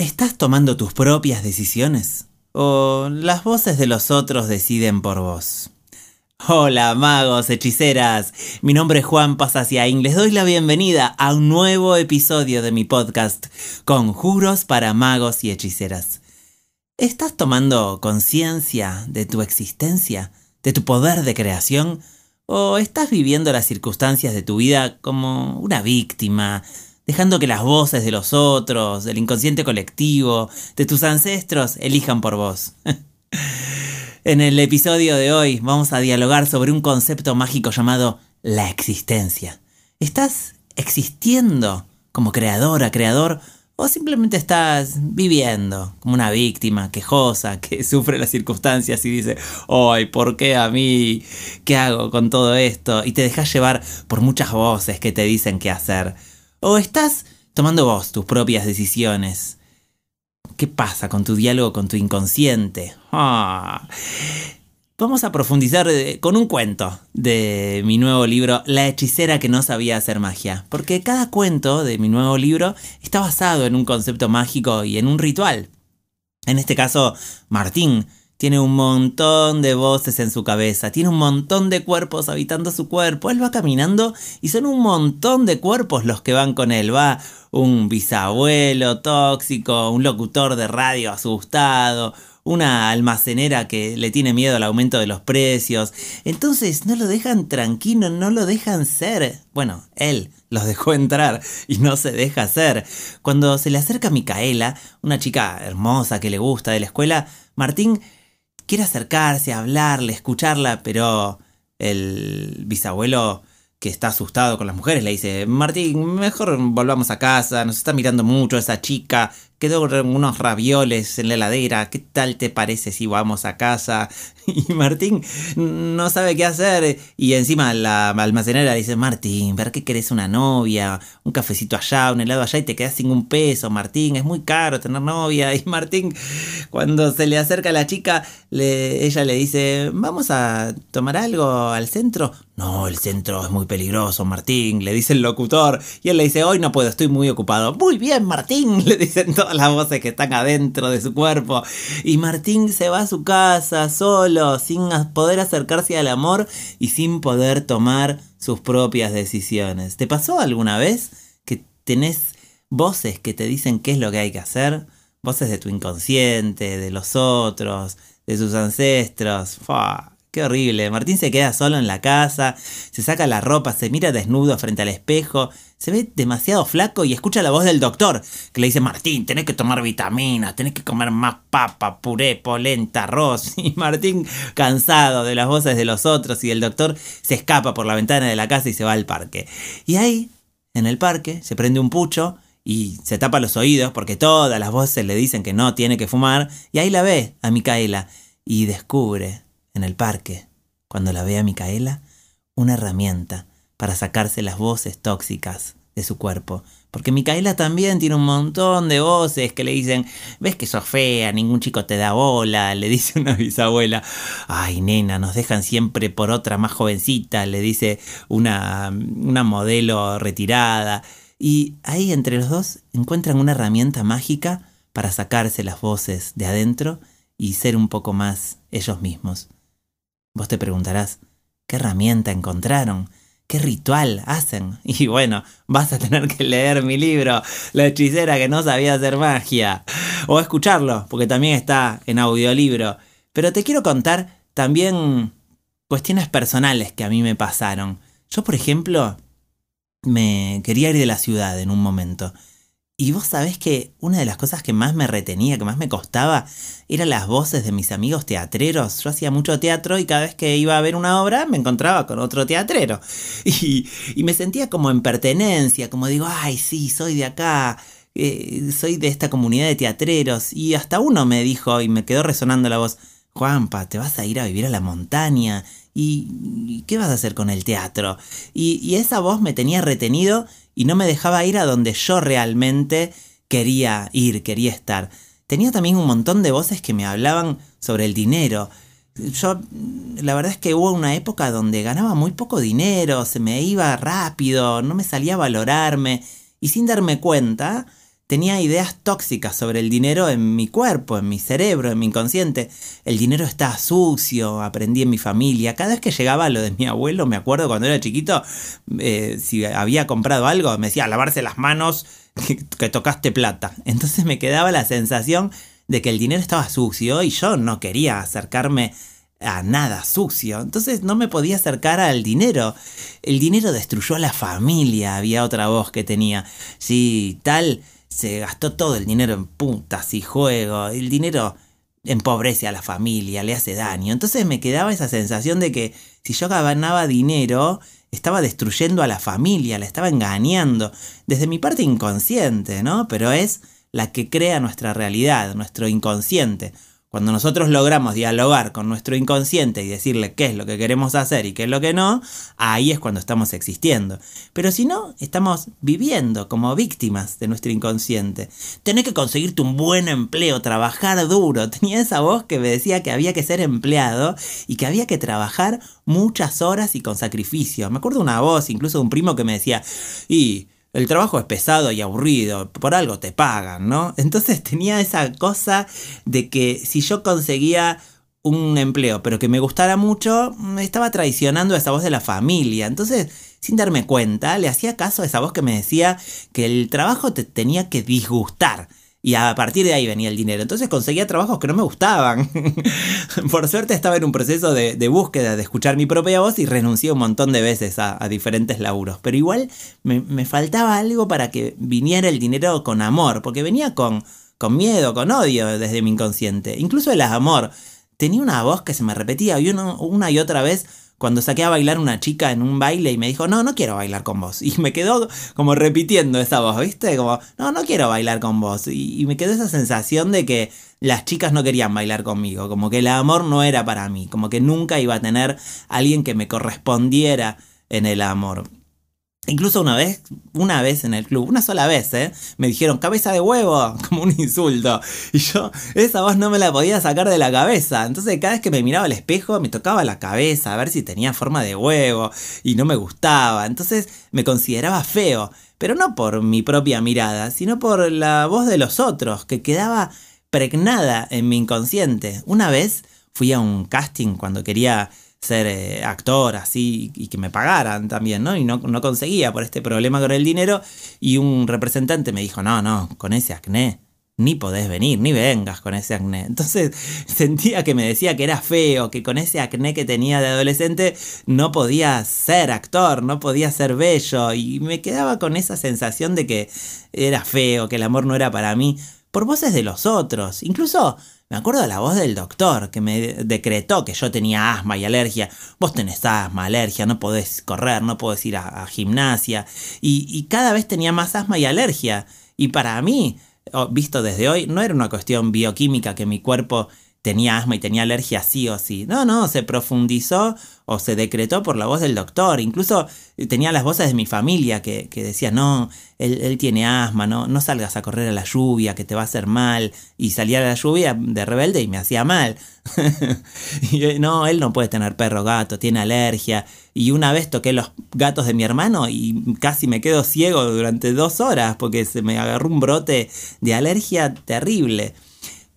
¿Estás tomando tus propias decisiones? ¿O las voces de los otros deciden por vos? Hola magos, hechiceras, mi nombre es Juan Pasasiain, les doy la bienvenida a un nuevo episodio de mi podcast, Conjuros para magos y hechiceras. ¿Estás tomando conciencia de tu existencia, de tu poder de creación? ¿O estás viviendo las circunstancias de tu vida como una víctima, dejando que las voces de los otros, del inconsciente colectivo, de tus ancestros, elijan por vos. en el episodio de hoy vamos a dialogar sobre un concepto mágico llamado la existencia. ¿Estás existiendo como creadora, creador? ¿O simplemente estás viviendo como una víctima quejosa que sufre las circunstancias y dice, ¡ay, ¿por qué a mí? ¿Qué hago con todo esto? Y te dejas llevar por muchas voces que te dicen qué hacer. ¿O estás tomando vos tus propias decisiones? ¿Qué pasa con tu diálogo con tu inconsciente? Ah. Vamos a profundizar eh, con un cuento de mi nuevo libro, La hechicera que no sabía hacer magia. Porque cada cuento de mi nuevo libro está basado en un concepto mágico y en un ritual. En este caso, Martín tiene un montón de voces en su cabeza, tiene un montón de cuerpos habitando su cuerpo. Él va caminando y son un montón de cuerpos los que van con él. Va un bisabuelo tóxico, un locutor de radio asustado, una almacenera que le tiene miedo al aumento de los precios. Entonces no lo dejan tranquilo, no lo dejan ser. Bueno, él los dejó entrar y no se deja ser. Cuando se le acerca Micaela, una chica hermosa que le gusta de la escuela, Martín quiere acercarse, hablarle, escucharla, pero el bisabuelo que está asustado con las mujeres le dice, Martín, mejor volvamos a casa, nos está mirando mucho esa chica, quedó unos ravioles en la heladera, ¿qué tal te parece si vamos a casa? Y Martín no sabe qué hacer y encima la almacenera dice, Martín, ¿ver qué querés una novia? Un cafecito allá, un helado allá y te quedas sin un peso, Martín, es muy caro tener novia. Y Martín, cuando se le acerca a la chica, ella le dice, vamos a tomar algo al centro. No, el centro es muy peligroso, Martín, le dice el locutor. Y él le dice, hoy no puedo, estoy muy ocupado. Muy bien, Martín, le dicen todos las voces que están adentro de su cuerpo. Y Martín se va a su casa solo, sin poder acercarse al amor y sin poder tomar sus propias decisiones. ¿Te pasó alguna vez que tenés voces que te dicen qué es lo que hay que hacer? Voces de tu inconsciente, de los otros, de sus ancestros. Qué horrible. Martín se queda solo en la casa, se saca la ropa, se mira desnudo frente al espejo, se ve demasiado flaco y escucha la voz del doctor que le dice, Martín, tenés que tomar vitaminas, tenés que comer más papa, puré, polenta, arroz. Y Martín, cansado de las voces de los otros y del doctor, se escapa por la ventana de la casa y se va al parque. Y ahí, en el parque, se prende un pucho y se tapa los oídos porque todas las voces le dicen que no tiene que fumar. Y ahí la ve a Micaela y descubre en el parque, cuando la ve a Micaela, una herramienta para sacarse las voces tóxicas de su cuerpo. Porque Micaela también tiene un montón de voces que le dicen, ves que sos fea, ningún chico te da bola, le dice una bisabuela, ay nena, nos dejan siempre por otra más jovencita, le dice una, una modelo retirada. Y ahí entre los dos encuentran una herramienta mágica para sacarse las voces de adentro y ser un poco más ellos mismos. Vos te preguntarás, ¿qué herramienta encontraron? ¿Qué ritual hacen? Y bueno, vas a tener que leer mi libro, La hechicera que no sabía hacer magia. O escucharlo, porque también está en audiolibro. Pero te quiero contar también cuestiones personales que a mí me pasaron. Yo, por ejemplo, me quería ir de la ciudad en un momento. Y vos sabés que una de las cosas que más me retenía, que más me costaba, eran las voces de mis amigos teatreros. Yo hacía mucho teatro y cada vez que iba a ver una obra me encontraba con otro teatrero. Y, me sentía como en pertenencia, como digo, ay, sí, soy de acá, eh, soy de esta comunidad de teatreros. Y hasta uno me dijo, y me quedó resonando la voz, Juanpa, te vas a ir a vivir a la montaña. ¿Y, qué vas a hacer con el teatro? Y, y esa voz me tenía retenido y no me dejaba ir a donde yo realmente quería ir, quería estar. Tenía también un montón de voces que me hablaban sobre el dinero. Yo, la verdad es que hubo una época donde ganaba muy poco dinero, se me iba rápido, no me salía a valorarme y sin darme cuenta, tenía ideas tóxicas sobre el dinero en mi cuerpo, en mi cerebro, en mi inconsciente. El dinero está sucio, aprendí en mi familia. Cada vez que llegaba lo de mi abuelo, me acuerdo cuando era chiquito, eh, si había comprado algo, me decía, lavarse las manos, que, tocaste plata. Entonces me quedaba la sensación de que el dinero estaba sucio y yo no quería acercarme a nada sucio. Entonces no me podía acercar al dinero. El dinero destruyó a la familia, había otra voz que tenía. Sí, tal se gastó todo el dinero en puntas y juegos. El dinero empobrece a la familia, le hace daño. Entonces me quedaba esa sensación de que si yo ganaba dinero, estaba destruyendo a la familia, la estaba engañando. Desde mi parte inconsciente, ¿no? Pero es la que crea nuestra realidad, nuestro inconsciente. Cuando nosotros logramos dialogar con nuestro inconsciente y decirle qué es lo que queremos hacer y qué es lo que no, ahí es cuando estamos existiendo. Pero si no, estamos viviendo como víctimas de nuestro inconsciente. Tenés que conseguirte un buen empleo, trabajar duro. Tenía esa voz que me decía que había que ser empleado y que había que trabajar muchas horas y con sacrificio. Me acuerdo una voz, incluso de un primo que me decía, y el trabajo es pesado y aburrido, por algo te pagan, ¿no? Entonces tenía esa cosa de que si yo conseguía un empleo, pero que me gustara mucho, me estaba traicionando a esa voz de la familia. Entonces, sin darme cuenta, le hacía caso a esa voz que me decía que el trabajo te tenía que disgustar y a partir de ahí venía el dinero. Entonces conseguía trabajos que no me gustaban. Por suerte estaba en un proceso de, búsqueda, de escuchar mi propia voz y renuncié un montón de veces a, diferentes laburos. Pero igual me, faltaba algo para que viniera el dinero con amor, porque venía con, con miedo, con odio desde mi inconsciente. Incluso el amor. Tenía una voz que se me repetía y una y otra vez cuando saqué a bailar una chica en un baile y me dijo, no, no quiero bailar con vos. Y me quedó como repitiendo esa voz, ¿viste? Como, no, no quiero bailar con vos. Y, me quedó esa sensación de que las chicas no querían bailar conmigo, como que el amor no era para mí, como que nunca iba a tener alguien que me correspondiera en el amor. Incluso una vez, una vez en el club, una sola vez, ¿eh? me dijeron cabeza de huevo, como un insulto. Y yo esa voz no me la podía sacar de la cabeza. Entonces cada vez que me miraba al espejo me tocaba la cabeza a ver si tenía forma de huevo y no me gustaba. Entonces me consideraba feo, pero no por mi propia mirada, sino por la voz de los otros, que quedaba pregnada en mi inconsciente. Una vez fui a un casting cuando quería ser eh, actor así y que me pagaran también, ¿no? Y no, no, conseguía por este problema con el dinero y un representante me dijo, no, no, con ese acné ni podés venir, ni vengas con ese acné. Entonces sentía que me decía que era feo, que con ese acné que tenía de adolescente no podía ser actor, no podía ser bello y me quedaba con esa sensación de que era feo, que el amor no era para mí, por voces de los otros. Incluso me acuerdo de la voz del doctor que me decretó que yo tenía asma y alergia. Vos tenés asma, alergia, no podés correr, no podés ir a, gimnasia. Y, y, cada vez tenía más asma y alergia. Y para mí, visto desde hoy, no era una cuestión bioquímica que mi cuerpo tenía asma y tenía alergia sí o sí. No, no, se profundizó o se decretó por la voz del doctor. Incluso eh, tenía las voces de mi familia que, que decían, no, él, tiene asma, no, no salgas a correr a la lluvia, que te va a hacer mal. Y salía a la lluvia de rebelde y me hacía mal. y, eh, no, él no puede tener perro gato, tiene alergia. Y una vez toqué los gatos de mi hermano y casi me quedo ciego durante dos horas porque se me agarró un brote de alergia terrible.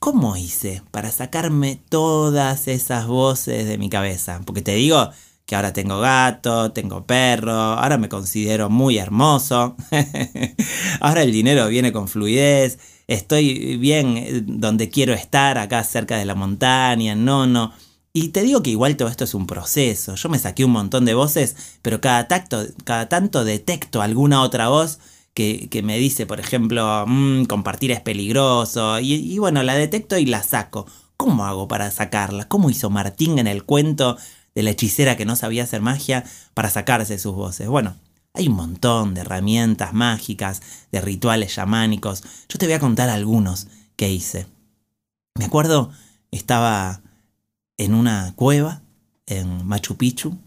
¿Cómo hice para sacarme todas esas voces de mi cabeza? Porque te digo que ahora tengo gato, tengo perro, ahora me considero muy hermoso, ahora el dinero viene con fluidez, estoy bien eh, donde quiero estar, acá cerca de la montaña, no, no. Y te digo que igual todo esto es un proceso. Yo me saqué un montón de voces, pero cada, tacto, cada tanto detecto alguna otra voz que, me dice, por ejemplo, mm, compartir es peligroso, y, bueno, la detecto y la saco. ¿Cómo hago para sacarla? ¿Cómo hizo Martín en el cuento de la hechicera que no sabía hacer magia para sacarse sus voces? Bueno, hay un montón de herramientas mágicas, de rituales chamánicos. Yo te voy a contar algunos que hice. Me acuerdo, estaba en una cueva en Machu Picchu,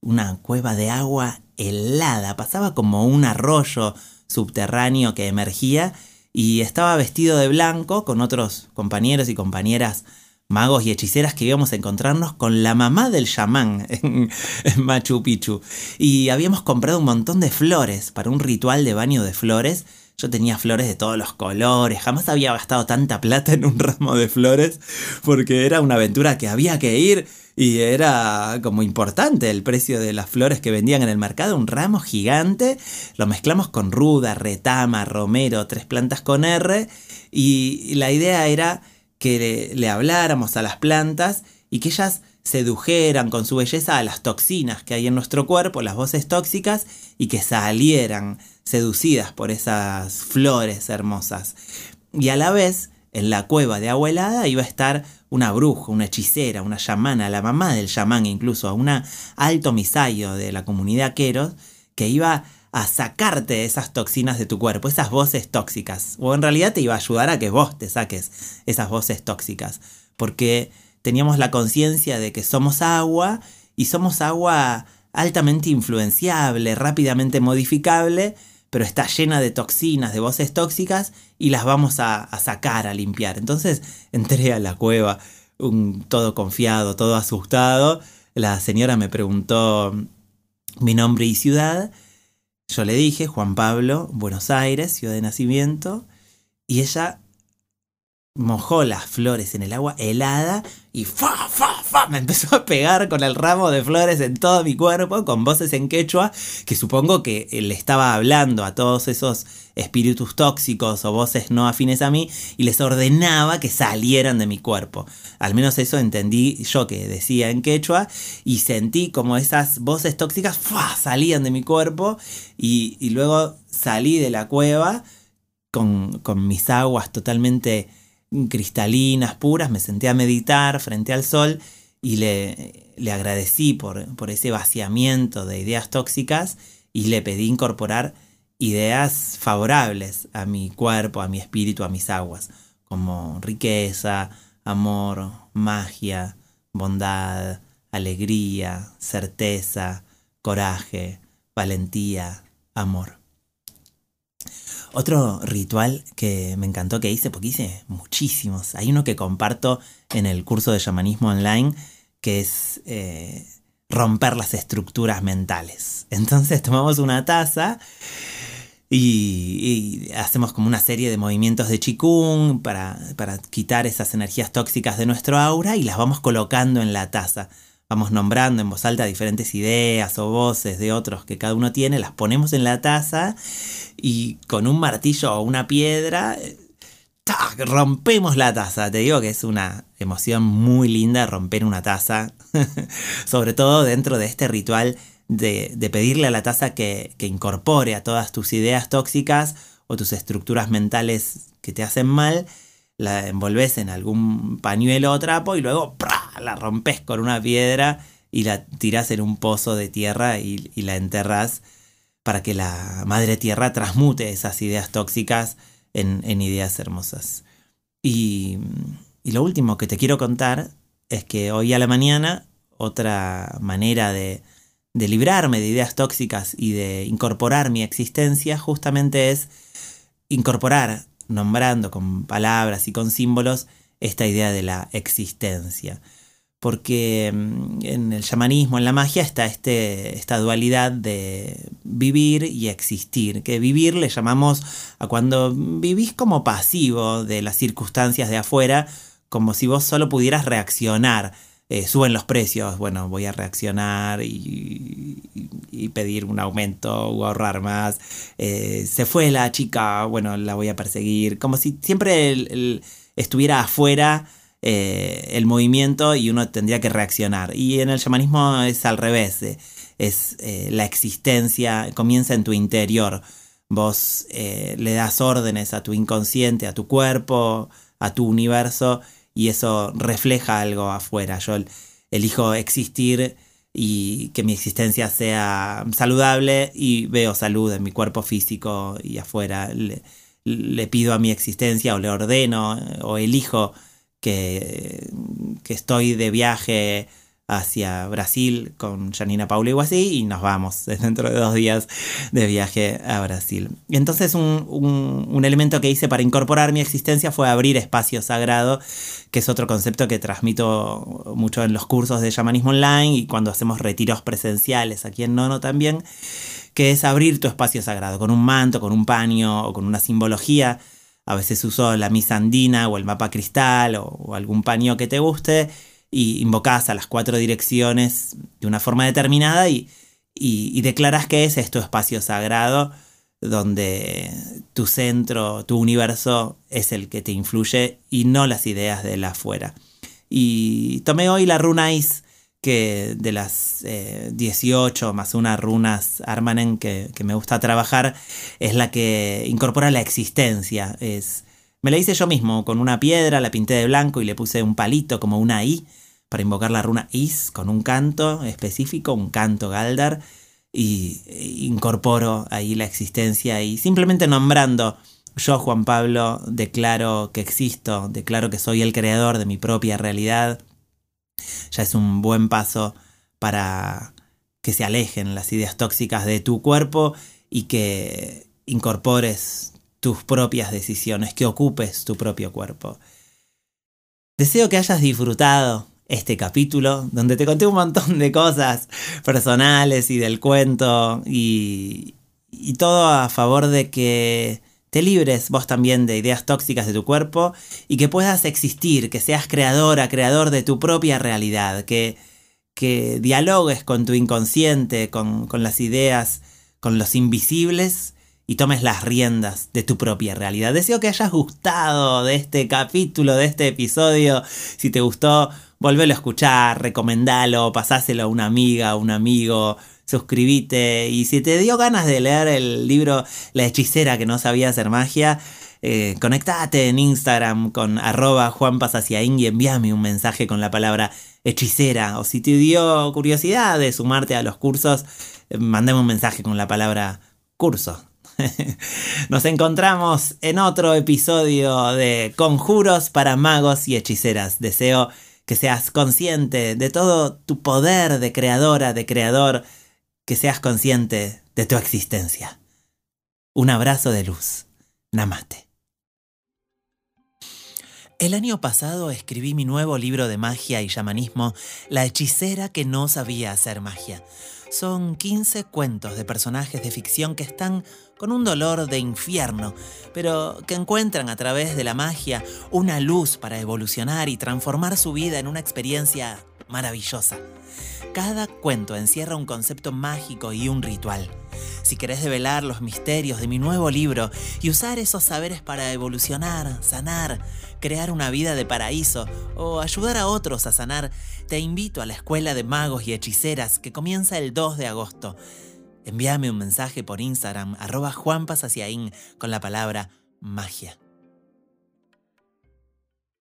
una cueva de agua helada, pasaba como un arroyo subterráneo que emergía y estaba vestido de blanco con otros compañeros y compañeras magos y hechiceras que íbamos a encontrarnos con la mamá del chamán en, Machu Picchu. Y habíamos comprado un montón de flores para un ritual de baño de flores yo tenía flores de todos los colores, jamás había gastado tanta plata en un ramo de flores porque era una aventura que había que ir y era como importante el precio de las flores que vendían en el mercado, un ramo gigante, lo mezclamos con ruda, retama, romero, tres plantas con R. Y la idea era que le, habláramos a las plantas y que ellas sedujeran con su belleza a las toxinas que hay en nuestro cuerpo, las voces tóxicas, y que salieran seducidas por esas flores hermosas. Y a la vez, en la cueva de Abuelada iba a estar una bruja, una hechicera, una chamana, la mamá del chamán incluso, una alto misayo de la comunidad Queros, que iba a sacarte esas toxinas de tu cuerpo, esas voces tóxicas. O en realidad te iba a ayudar a que vos te saques esas voces tóxicas. Porque teníamos la conciencia de que somos agua y somos agua altamente influenciable, rápidamente modificable, pero está llena de toxinas, de voces tóxicas y las vamos a, sacar, a limpiar. Entonces entré a la cueva, un, todo confiado, todo asustado. La señora me preguntó mi nombre y ciudad yo le dije, Juan Pablo, Buenos Aires, ciudad de nacimiento, y ella mojó las flores en el agua helada y fa, fa, fa, me empezó a pegar con el ramo de flores en todo mi cuerpo, con voces en quechua, que supongo que le estaba hablando a todos esos espíritus tóxicos o voces no afines a mí y les ordenaba que salieran de mi cuerpo. Al menos eso entendí yo que decía en quechua y sentí como esas voces tóxicas salían de mi cuerpo y, y luego salí de la cueva con, con mis aguas totalmente cristalinas, puras, me senté a meditar frente al sol y le, le agradecí por, por ese vaciamiento de ideas tóxicas y le pedí incorporar ideas favorables a mi cuerpo, a mi espíritu, a mis aguas, como riqueza, amor, magia, bondad, alegría, certeza, coraje, valentía, amor. Otro ritual que me encantó que hice, porque hice muchísimos. Hay uno que comparto en el curso de shamanismo online, que es eh, romper las estructuras mentales. Entonces tomamos una taza y, hacemos como una serie de movimientos de chikung para, para quitar esas energías tóxicas de nuestro aura y las vamos colocando en la taza vamos nombrando en voz alta diferentes ideas o voces de otros que cada uno tiene, las ponemos en la taza y con un martillo o una piedra eh, rompemos la taza. Te digo que es una emoción muy linda romper una taza, sobre todo dentro de este ritual de, pedirle a la taza que, que incorpore a todas tus ideas tóxicas o tus estructuras mentales que te hacen mal la envolves en algún pañuelo o trapo y luego la rompes con una piedra y la tiras en un pozo de tierra y, la enterras para que la madre tierra transmute esas ideas tóxicas en, ideas hermosas. Y, lo último que te quiero contar es que hoy a la mañana otra manera de librarme de ideas tóxicas y de incorporar mi existencia justamente es incorporar nombrando con palabras y con símbolos esta idea de la existencia. Porque mm, en el chamanismo, en la magia, está este, esta dualidad de vivir y existir. Que vivir le llamamos a cuando vivís como pasivo de las circunstancias de afuera, como si vos solo pudieras reaccionar eh, suben los precios, bueno, voy a reaccionar y, pedir un aumento o ahorrar más. Eh, se fue la chica, bueno, la voy a perseguir. Como si siempre estuviera afuera eh, el movimiento y uno tendría que reaccionar. Y en el shamanismo es al revés, es la existencia, comienza en tu interior. Vos le das órdenes a tu inconsciente, a tu cuerpo, a tu universo y eso refleja algo afuera. Yo elijo existir y que mi existencia sea saludable y veo salud en mi cuerpo físico y afuera. Le, pido a mi existencia o le ordeno o elijo que, estoy de viaje hacia Brasil con Janina Paula y así y nos vamos dentro de dos días de viaje a Brasil. Entonces un, un, elemento que hice para incorporar mi existencia fue abrir espacio sagrado, que es otro concepto que transmito mucho en los cursos de shamanismo online y cuando hacemos retiros presenciales aquí en Nono también, que es abrir tu espacio sagrado con un manto, con un paño o con una simbología. A veces uso la misa andina o el mapa cristal o, algún paño que te guste y invocas a las cuatro direcciones de una forma determinada y, declaras que ese es tu espacio sagrado donde tu centro, tu universo es el que te influye y no las ideas de la afuera. Y tomé hoy la runa Is, que de las 18 eh, más una runas Armanen que, me gusta trabajar, es la que incorpora la existencia. Es, me la hice yo mismo con una piedra, la pinté de blanco y le puse un palito como una I para invocar la runa Is con un canto específico, un canto Galdar y incorporo ahí la existencia y simplemente nombrando yo, Juan Pablo, declaro que existo, declaro que soy el creador de mi propia realidad, ya es un buen paso para que se alejen las ideas tóxicas de tu cuerpo y que incorpores tus propias decisiones, que ocupes tu propio cuerpo. Deseo que hayas disfrutado este capítulo, donde te conté un montón de cosas personales y del cuento y, y todo a favor de que te libres vos también de ideas tóxicas de tu cuerpo y que puedas existir, que seas creadora, creador de tu propia realidad, que, que dialogues con tu inconsciente, con, con las ideas, con los invisibles y tomes las riendas de tu propia realidad. Deseo que hayas gustado de este capítulo, de este episodio. Si te gustó, volvelo a escuchar, recomendalo, pasáselo a una amiga, a un amigo, suscríbete. Y si te dio ganas de leer el libro La hechicera que no sabía hacer magia, eh, conectate en Instagram con arroba juanpasaciaín y envíame un mensaje con la palabra hechicera. O si te dio curiosidad de sumarte a los cursos, eh, mandame un mensaje con la palabra curso. Nos encontramos en otro episodio de Conjuros para magos y hechiceras. Deseo que seas consciente de todo tu poder de creadora, de creador, que seas consciente de tu existencia. Un abrazo de luz. Namaste. El año pasado escribí mi nuevo libro de magia y chamanismo, La hechicera que no sabía hacer magia. Son 15 cuentos de personajes de ficción que están con un dolor de infierno, pero que encuentran a través de la magia una luz para evolucionar y transformar su vida en una experiencia maravillosa. Cada cuento encierra un concepto mágico y un ritual. Si querés develar los misterios de mi nuevo libro y usar esos saberes para evolucionar, sanar, crear una vida de paraíso o ayudar a otros a sanar, te invito a la Escuela de Magos y Hechiceras que comienza el 2 de agosto. Envíame un mensaje por Instagram, arroba juanpasaciaín, con la palabra magia.